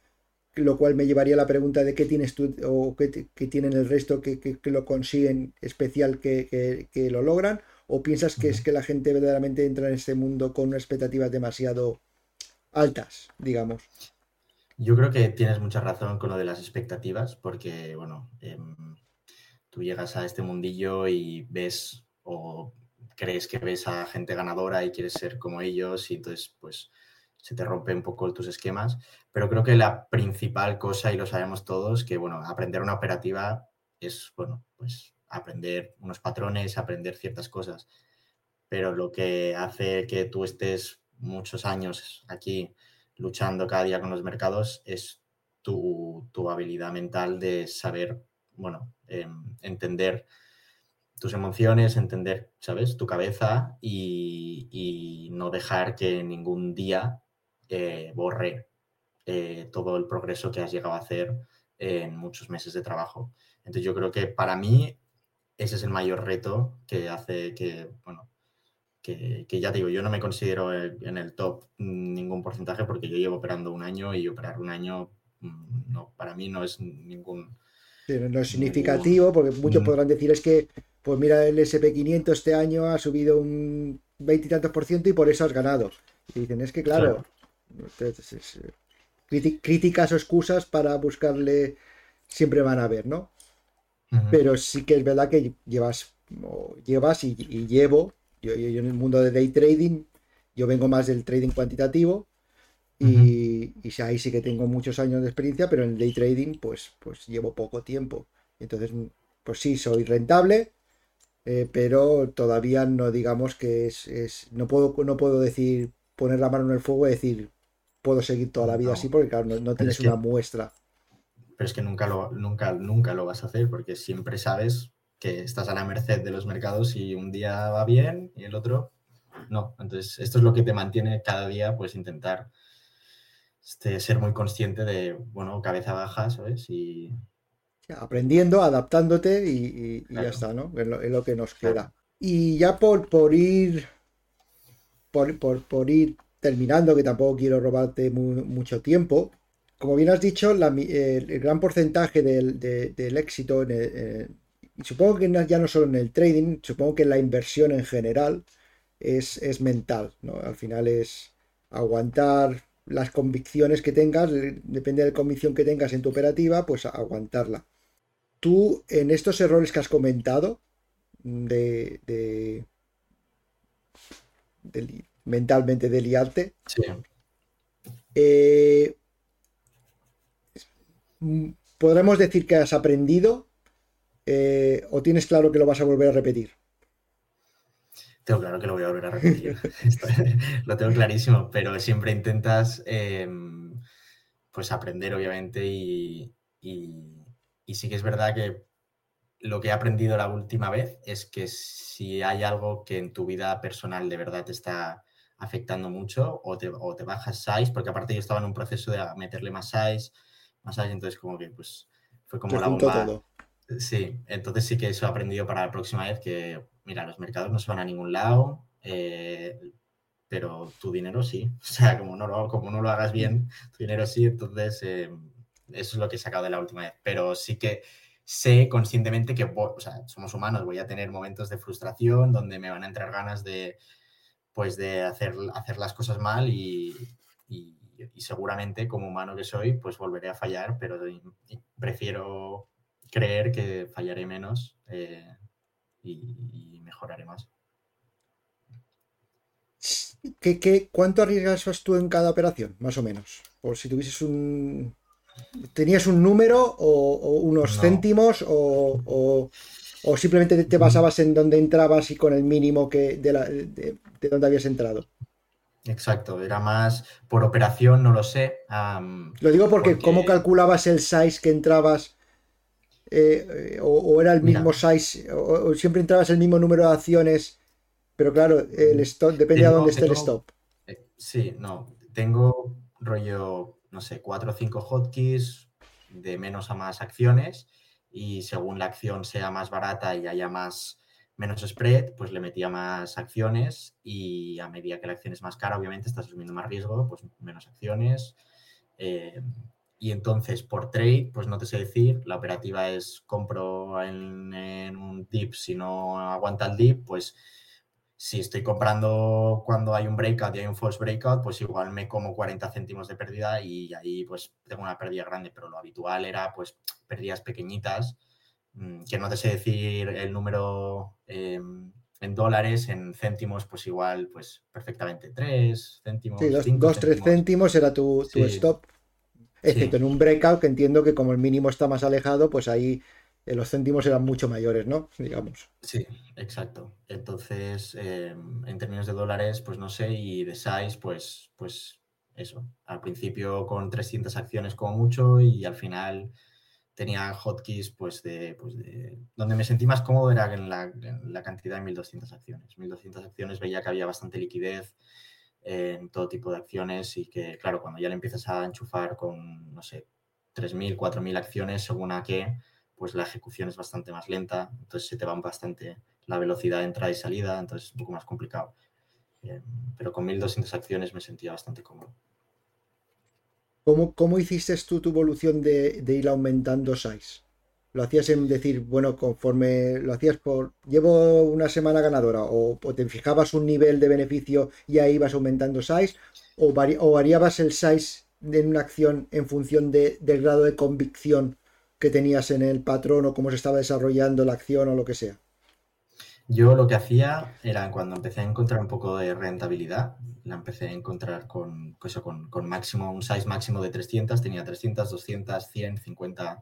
Lo cual me llevaría a la pregunta de qué tienes tú o qué, tienen el resto que, lo consiguen especial que, lo logran. ¿O piensas que es que la gente verdaderamente entra en este mundo con expectativas demasiado altas, digamos? Yo creo que tienes mucha razón con lo de las expectativas, porque, bueno, em, tú llegas a este mundillo y ves o crees que ves a gente ganadora y quieres ser como ellos y entonces, pues, se te rompe un poco tus esquemas. Pero creo que la principal cosa, y lo sabemos todos, que bueno, aprender una operativa es, bueno, pues aprender unos patrones, aprender ciertas cosas. Pero lo que hace que tú estés muchos años aquí luchando cada día con los mercados es tu, habilidad mental de saber, bueno, em, entender tus emociones, entender, ¿sabes? Tu cabeza y, no dejar que ningún día eh, borre eh, todo el progreso que has llegado a hacer en muchos meses de trabajo. Entonces yo creo que para mí ese es el mayor reto que hace que, bueno, que, ya digo, yo no me considero en el top ningún porcentaje porque yo llevo operando un año y operar un año mm, no, para mí no es ningún... no es significativo porque muchos podrán decir es que, pues mira, el SP500 este año ha subido un 20 y tantos por ciento y por eso has ganado. Y dicen, es que claro, críticas o excusas para buscarle siempre van a haber, ¿no? Pero sí que es verdad que llevas, llevas y, llevo, yo, en el mundo de day trading, yo vengo más del trading cuantitativo y, ahí sí que tengo muchos años de experiencia, pero en day trading pues, pues llevo poco tiempo. Entonces, pues sí, soy rentable, eh, pero todavía no digamos que es, es, no, puedo, no puedo decir, poner la mano en el fuego y decir, puedo seguir toda la vida así porque claro, no, tienes una muestra. Pero es que nunca lo, nunca, nunca lo vas a hacer porque siempre sabes que estás a la merced de los mercados y un día va bien y el otro no. Entonces, esto es lo que te mantiene cada día, pues intentar este, ser muy consciente de, bueno, cabeza baja, ¿sabes? Y... Aprendiendo, adaptándote y, ya está, ¿no? Es lo, que nos queda. Y ya por, por ir por, por, ir terminando, que tampoco quiero robarte mucho tiempo. Como bien has dicho, el, gran porcentaje del, éxito, en supongo que ya no solo en el trading, supongo que en la inversión en general es, es mental, ¿no? Al final es aguantar las convicciones que tengas, depende de la convicción que tengas en tu operativa, pues aguantarla. Tú, en estos errores que has comentado, de, de, mentalmente de liarte. Eh, ¿Podremos decir que has aprendido eh, o tienes claro que lo vas a volver a repetir? Tengo claro que lo voy a volver a repetir. lo tengo clarísimo, pero siempre intentas em, pues aprender, obviamente, y, y sí que es verdad que lo que he aprendido la última vez es que si hay algo que en tu vida personal de verdad te está afectando mucho o te, o te bajas size, porque aparte yo estaba en un proceso de meterle más size, más size, entonces como que pues fue como la bomba. Sí, entonces sí que eso he aprendido para la próxima vez que, mira, los mercados no se van a ningún lado, eh, pero tu dinero sí. O sea, como no lo, como no lo hagas bien, tu dinero sí, entonces eh, eso es lo que he sacado de la última vez. Pero sí que sé conscientemente que, o sea, somos humanos, voy a tener momentos de frustración donde me van a entrar ganas de, pues, de hacer, hacer las cosas mal y, seguramente como humano que soy, pues volveré a fallar, pero prefiero creer que fallaré menos eh, y, mejoraré más. ¿Qué, qué, cuánto arriesgas tú en cada operación, más o menos? Por si tuvieses un... ¿Tenías un número o, unos céntimos o, simplemente te basabas en dónde entrabas y con el mínimo que de, la, de, dónde habías entrado? Exacto, era más por operación, no lo sé. lo digo porque, ¿cómo calculabas el size que entrabas? Eh, o, era el mismo size, o, siempre entrabas el mismo número de acciones, pero claro, el stop depende de dónde esté el stop. Eh, sí, no, tengo rollo, no sé, cuatro o cinco hotkeys de menos a más acciones y según la acción sea más barata y haya más menos spread, pues le metía más acciones y a medida que la acción es más cara, obviamente estás asumiendo más riesgo, pues menos acciones. Eh, y entonces por trade, pues no te sé decir, la operativa es compro en, en un dip, si no aguanta el dip, pues si estoy comprando cuando hay un breakout y hay un false breakout, pues igual me como 40 céntimos de pérdida y ahí pues tengo una pérdida grande, pero lo habitual era pues pérdidas pequeñitas, mm, que no te sé decir el número em, en dólares, en céntimos, pues igual, pues perfectamente 3 céntimos. Sí, 2, 3 céntimos era tu, stop, excepto en un breakout que entiendo que como el mínimo está más alejado, pues ahí eh, los céntimos eran mucho mayores, ¿no? Digamos. Sí, exacto. Entonces, em, en términos de dólares, pues no sé, y de size, pues, pues eso. Al principio con 300 acciones como mucho y al final tenía hotkeys, pues de, pues de... Donde me sentí más cómodo era en la, la cantidad de 1200 acciones. 1200 acciones veía que había bastante liquidez en todo tipo de acciones y que, claro, cuando ya le empiezas a enchufar con, no sé, 3.000, 4.000 acciones, según a qué, pues la ejecución es bastante más lenta, entonces se te va bastante la velocidad de entrada y salida, entonces es un poco más complicado. Eh, pero con 1200 acciones me sentía bastante cómodo. ¿Cómo, cómo hiciste tú tu evolución de, ir aumentando size? ¿Lo hacías en decir, bueno, conforme lo hacías por, llevo una semana ganadora, o, te fijabas un nivel de beneficio y ahí ibas aumentando size, o, variabas el size en una acción en función del grado de convicción que tenías en el patrón o cómo se estaba desarrollando la acción o lo que sea? Yo lo que hacía era cuando empecé a encontrar un poco de rentabilidad, la empecé a encontrar con, eso, con, con máximo, un size máximo de 300, tenía 300, 200, 100, 50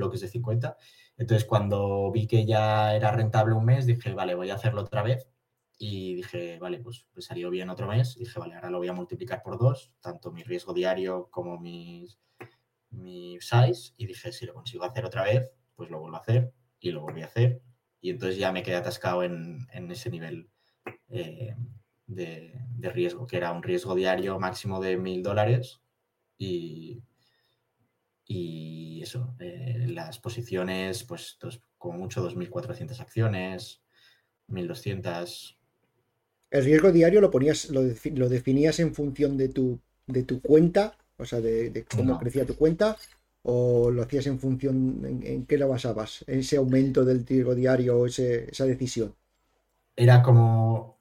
bloques de 50. Entonces cuando vi que ya era rentable un mes, dije, vale, voy a hacerlo otra vez. Y dije, vale, pues, pues salió bien otro mes. Dije, vale, ahora lo voy a multiplicar por dos, tanto mi riesgo diario como mis mi size y dije, si lo consigo hacer otra vez, pues lo vuelvo a hacer y lo volví a hacer. Y entonces ya me quedé atascado en, ese nivel eh, de, riesgo, que era un riesgo diario máximo de mil dólares y, y eso, eh, las posiciones, pues como mucho 2.400 acciones, 1.200. El riesgo diario lo ponías, lo, lo definías en función de tu, de tu cuenta o sea, de, cómo crecía tu cuenta, o lo hacías en función, en, qué lo basabas, ese aumento del riesgo diario o esa decisión. Era como,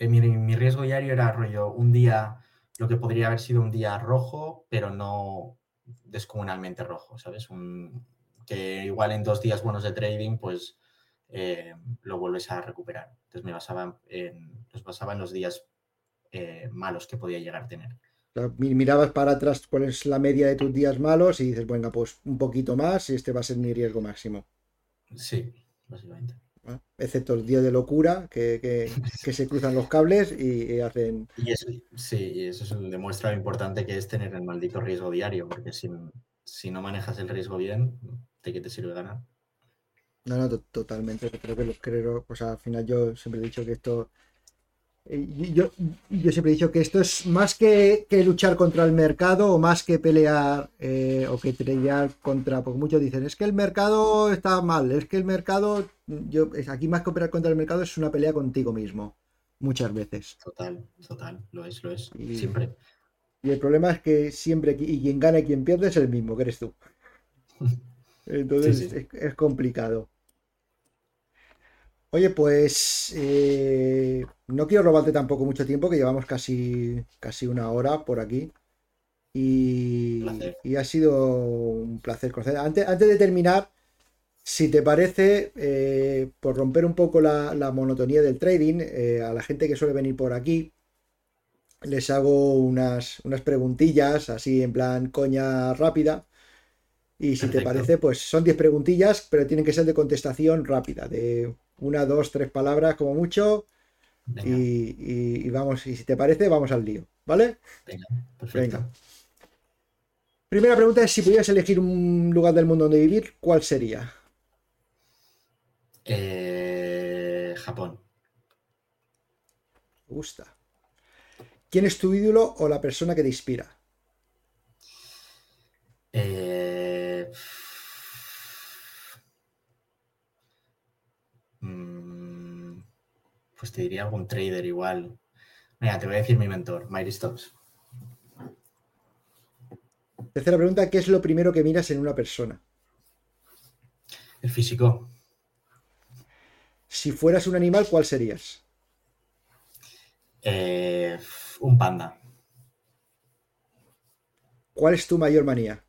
mi, mi riesgo diario era rollo, un día, lo que podría haber sido un día rojo, pero no descomunalmente rojo, ¿sabes? Un, que igual en dos días buenos de trading, pues eh, lo vuelves a recuperar. Entonces me basaba en, los basaba en los días eh, malos que podía llegar a tener mirabas para atrás cuál es la media de tus días malos y dices, venga, pues un poquito más y este va a ser mi riesgo máximo. Sí, básicamente. Excepto el día de locura, que, se cruzan los cables y, hacen... Y eso, sí, y eso demuestra lo importante que es tener el maldito riesgo diario, porque si, si no manejas el riesgo bien, ¿de qué te sirve ganar? No, no, totalmente. Creo que los creo, pues al final yo siempre he dicho que esto eh, yo, yo, siempre he dicho que esto es más que, luchar contra el mercado o más que pelear eh, o que pelear contra, porque muchos dicen, es que el mercado está mal, es que el mercado, yo aquí más que operar contra el mercado es una pelea contigo mismo, muchas veces. Total, total, lo es, lo es, siempre. Y el problema es que siempre, y quien gana y quien pierde es el mismo, que eres tú. Entonces Es, complicado. Oye, pues eh, no quiero robarte tampoco mucho tiempo, que llevamos casi, casi una hora por aquí. Y, ha sido un placer conocer. Antes, antes de terminar, si te parece, eh, por romper un poco la, monotonía del trading, eh, a la gente que suele venir por aquí, les hago unas, unas preguntillas así en plan coña rápida. Y si te parece, pues son 10 preguntillas, pero tienen que ser de contestación rápida, de una, dos, tres palabras como mucho. Y, vamos, y si te parece, vamos al lío, ¿vale? Venga, perfecto. Primera pregunta es si pudieras elegir un lugar del mundo donde vivir, ¿cuál sería? Eh, Japón. Me gusta. ¿Quién es tu ídolo o la persona que te inspira? Eh, pues te diría algún trader igual. Mira, te voy a decir mi mentor, Myri Stocks. Tercera pregunta, ¿qué es lo primero que miras en una persona? El físico. Si fueras un animal, ¿cuál serías? Eh, un panda. ¿Cuál es tu mayor manía?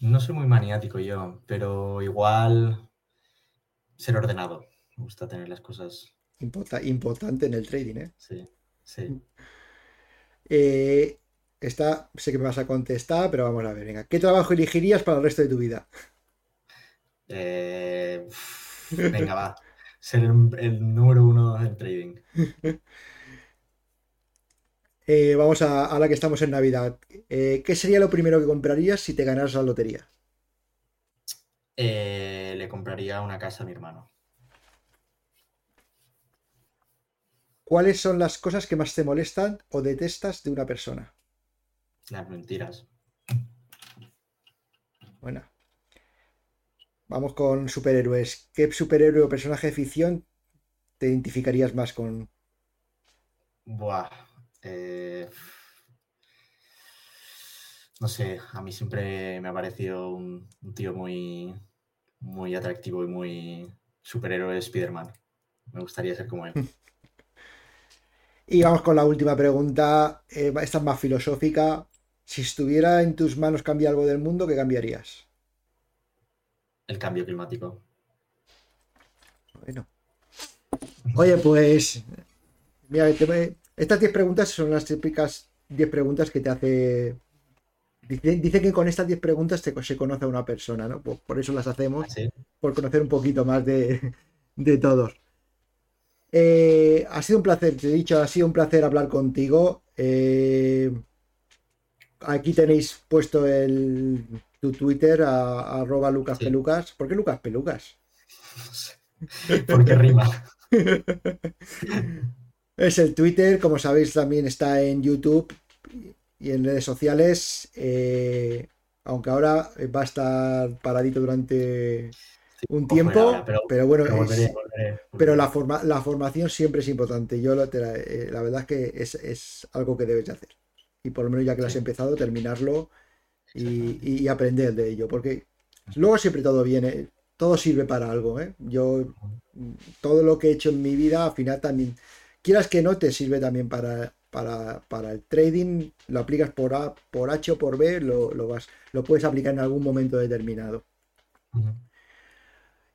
No soy muy maniático yo, pero igual ser ordenado. Me gusta tener las cosas. importante en el trading, ¿eh? Sí, sí. Eh, esta sé que me vas a contestar, pero vamos a ver. Venga, ¿qué trabajo elegirías para el resto de tu vida? Eh, venga, va. Ser el, número uno en trading. Eh, vamos a, la que estamos en Navidad. Eh, ¿Qué sería lo primero que comprarías si te ganaras la lotería? le compraría una casa a mi hermano. ¿Cuáles son las cosas que más te molestan o detestas de una persona? Las mentiras. Bueno. Vamos con superhéroes. ¿Qué superhéroe o personaje de ficción te identificarías más con? Buah. Eh, no sé, a mí siempre me ha parecido un, tío muy, muy atractivo y muy superhéroe Spider-Man. Me gustaría ser como él. Y vamos con la última pregunta. Eh, esta es más filosófica. Si estuviera en tus manos cambiar algo del mundo, ¿qué cambiarías? El cambio climático. Bueno. Oye, pues. Mira, estas 10 preguntas son las típicas 10 preguntas que te hace. Dice, que con estas 10 preguntas se conoce a una persona, ¿no? Por, eso las hacemos. ¿Ah, por conocer un poquito más de, todos. Eh, ha sido un placer, te he dicho, ha sido un placer hablar contigo. Eh, Aquí tenéis puesto el, tu Twitter a, arroba Lucas Pelucas. ¿Por qué Lucas Pelucas? No sé. Porque rima. es el Twitter, como sabéis, también está en YouTube y en redes sociales. Eh, aunque ahora va a estar paradito durante un tiempo, pero, bueno, pero la, forma, la formación siempre es importante. Yo la, eh, la verdad es que es, es, algo que debes de hacer y por lo menos ya que lo has empezado, terminarlo y, aprender de ello, porque luego siempre todo viene, todo sirve para algo. ¿eh? Yo, todo lo que he hecho en mi vida, al final también, quieras que no, te sirve también para, para, el trading, lo aplicas por A, por H o por B, lo, vas, lo puedes aplicar en algún momento determinado.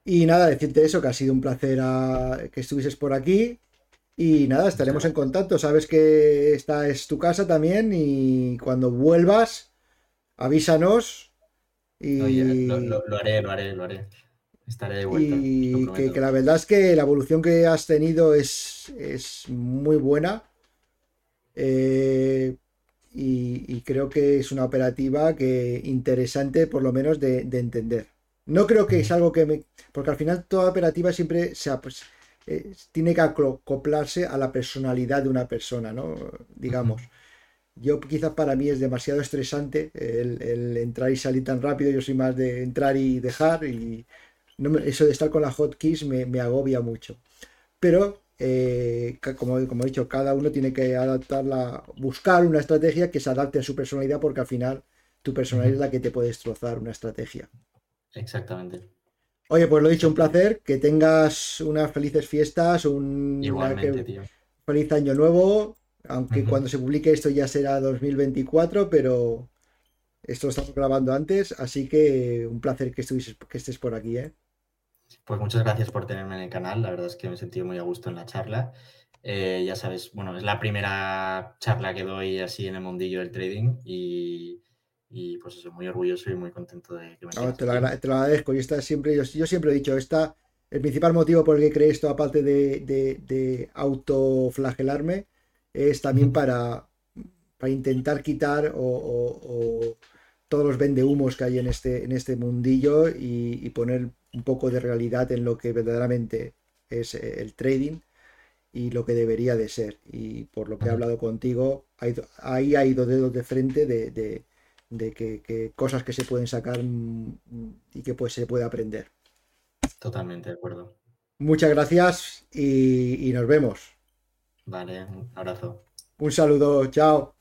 Y nada, decirte eso, que ha sido un placer que estuvieses por aquí. Y nada, estaremos en contacto. Sabes que esta es tu casa también y cuando vuelvas, avísanos. Y... lo, haré, lo haré, lo haré. Estaré de vuelta. Y que, la verdad es que la evolución que has tenido es, es muy buena. Eh, y, creo que es una operativa que interesante, por lo menos, de, entender. No creo que es algo que me. Porque al final toda operativa siempre se, pues, eh, tiene que acoplarse a la personalidad de una persona, ¿no? Digamos. Yo quizás para mí es demasiado estresante el, entrar y salir tan rápido. Yo soy más de entrar y dejar y eso de estar con la hotkeys me, me agobia mucho. Pero eh, como, como he dicho, cada uno tiene que adaptarla, buscar una estrategia que se adapte a su personalidad, porque al final tu personalidad es la que te puede destrozar una estrategia. Exactamente. Oye, pues lo he dicho, un placer, que tengas unas felices fiestas, un feliz año nuevo, aunque cuando se publique esto ya será 2024, pero esto lo estamos grabando antes, así que un placer que, que estés por aquí, ¿eh? Pues muchas gracias por tenerme en el canal, la verdad es que me he sentido muy a gusto en la charla. Eh, ya sabes, bueno, es la primera charla que doy así en el mundillo del trading y, pues eso, muy orgulloso y muy contento de que me no, te, lo agradezco. Y está siempre, yo, siempre he dicho, esta, el principal motivo por el que creé esto, aparte de, de, autoflagelarme, es también para, para intentar quitar o, todos los vendehumos que hay en este, en este mundillo y poner un poco de realidad en lo que verdaderamente es el trading y lo que debería de ser. Y por lo que he hablado contigo, ahí ha ido dedos de frente de, que, cosas que se pueden sacar mm, y que pues se puede aprender. Totalmente de acuerdo. Muchas gracias y, y nos vemos. Vale, un abrazo. Un saludo, chao.